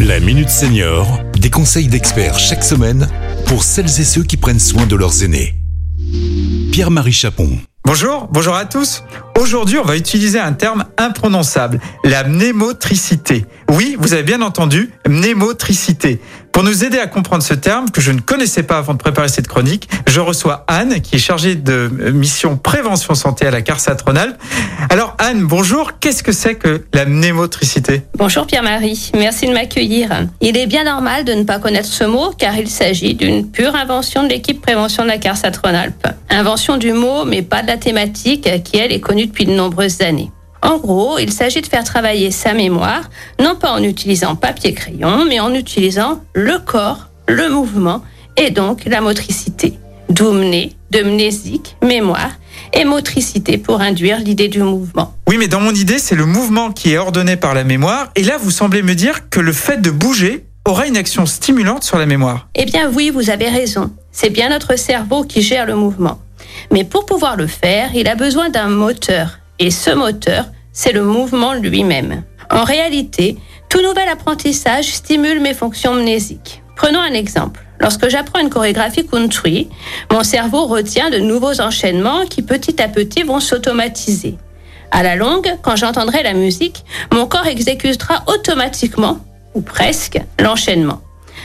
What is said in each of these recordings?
La Minute Senior, des conseils d'experts chaque semaine pour celles et ceux qui prennent soin de leurs aînés. Pierre-Marie Chapon. Bonjour, bonjour à tous. Aujourd'hui, on va utiliser un terme imprononçable, la mnémotricité. Oui, vous avez bien entendu, mnémotricité. Pour nous aider à comprendre ce terme que je ne connaissais pas avant de préparer cette chronique, je reçois Anne qui est chargée de mission prévention santé à la CARSAT Rhône-Alpes. Alors Anne, bonjour, qu'est-ce que c'est que la mnémotricité? Bonjour Pierre-Marie, merci de m'accueillir. Il est bien normal de ne pas connaître ce mot car il s'agit d'une pure invention de l'équipe prévention de la CARSAT Rhône-Alpes. Invention du mot mais pas de la thématique qui elle est connue depuis de nombreuses années. En gros, il s'agit de faire travailler sa mémoire, non pas en utilisant papier-crayon, mais en utilisant le corps, le mouvement et donc la motricité. D'où de mnésique, mémoire, et motricité pour induire l'idée du mouvement. Oui, mais dans mon idée, c'est le mouvement qui est ordonné par la mémoire, et là, vous semblez me dire que le fait de bouger aura une action stimulante sur la mémoire. Eh bien oui, vous avez raison. C'est bien notre cerveau qui gère le mouvement. Mais pour pouvoir le faire, il a besoin d'un moteur. Et ce moteur, c'est le mouvement lui-même. En réalité, tout nouvel apprentissage stimule mes fonctions mnésiques. Prenons un exemple. Lorsque j'apprends une chorégraphie country, mon cerveau retient de nouveaux enchaînements qui petit à petit vont s'automatiser. À la longue, quand j'entendrai la musique, mon corps exécutera automatiquement, ou presque, l'enchaînement.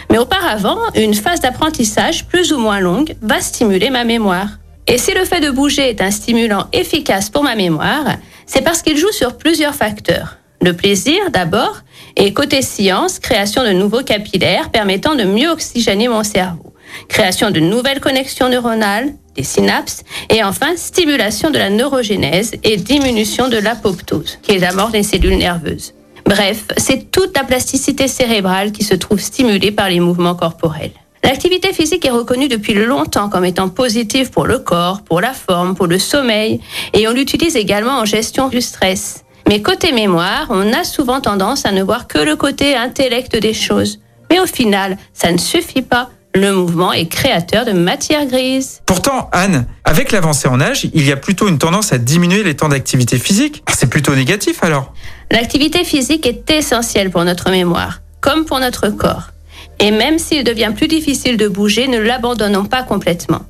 Mais auparavant, une phase d'apprentissage plus ou moins longue va stimuler ma mémoire. Et si le fait de bouger est un stimulant efficace pour ma mémoire, c'est parce qu'il joue sur plusieurs facteurs. Le plaisir d'abord, et côté science, création de nouveaux capillaires permettant de mieux oxygéner mon cerveau, création de nouvelles connexions neuronales, des synapses, et enfin stimulation de la neurogénèse et diminution de l'apoptose, qui est la mort des cellules nerveuses. Bref, c'est toute la plasticité cérébrale qui se trouve stimulée par les mouvements corporels. L'activité physique est reconnue depuis longtemps comme étant positive pour le corps, pour la forme, pour le sommeil, et on l'utilise également en gestion du stress. Mais côté mémoire, on a souvent tendance à ne voir que le côté intellect des choses. Mais au final, ça ne suffit pas. Le mouvement est créateur de matière grise. Pourtant, Anne, avec l'avancée en âge, il y a plutôt une tendance à diminuer les temps d'activité physique. C'est plutôt négatif alors? L'activité physique est essentielle pour notre mémoire, comme pour notre corps. Et même s'il devient plus difficile de bouger, ne l'abandonnons pas complètement.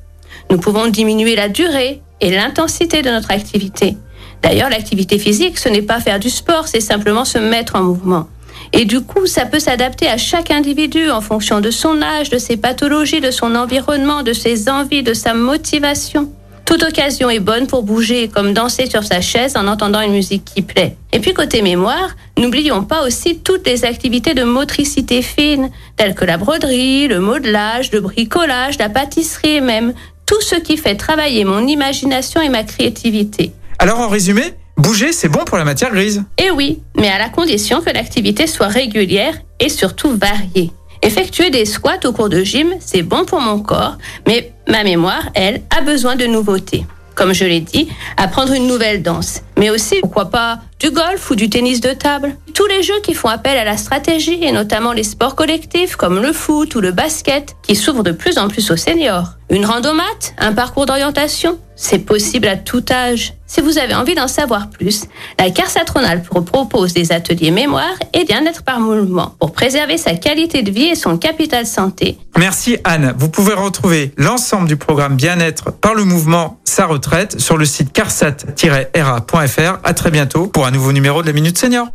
Nous pouvons diminuer la durée et l'intensité de notre activité. D'ailleurs, l'activité physique, ce n'est pas faire du sport, c'est simplement se mettre en mouvement. Et du coup, ça peut s'adapter à chaque individu en fonction de son âge, de ses pathologies, de son environnement, de ses envies, de sa motivation. Toute occasion est bonne pour bouger, comme danser sur sa chaise en entendant une musique qui plaît. Et puis côté mémoire, n'oublions pas aussi toutes les activités de motricité fine, telles que la broderie, le modelage, le bricolage, la pâtisserie et même tout ce qui fait travailler mon imagination et ma créativité. Alors en résumé, bouger c'est bon pour la matière grise Eh oui, mais à la condition que l'activité soit régulière et surtout variée. Effectuer des squats au cours de gym, c'est bon pour mon corps, mais ma mémoire, elle, a besoin de nouveautés. Comme je l'ai dit, apprendre une nouvelle danse, mais aussi, pourquoi pas, du golf ou du tennis de table. Tous les jeux qui font appel à la stratégie, et notamment les sports collectifs comme le foot ou le basket, qui s'ouvrent de plus en plus aux seniors. Une randomate, un parcours d'orientation, c'est possible à tout âge. Si vous avez envie d'en savoir plus, la Carsatronale propose des ateliers mémoire et bien-être par mouvement pour préserver sa qualité de vie et son capital santé. Merci Anne. Vous pouvez retrouver l'ensemble du programme bien-être par le mouvement Sa retraite sur le site carsat-ra.fr. À très bientôt pour un nouveau numéro de la Minute Senior.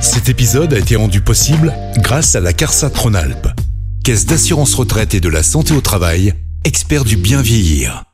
Cet épisode a été rendu possible grâce à la CARSAT Rhône-Alpes, Caisse d'assurance retraite et de la santé au travail, expert du bien vieillir.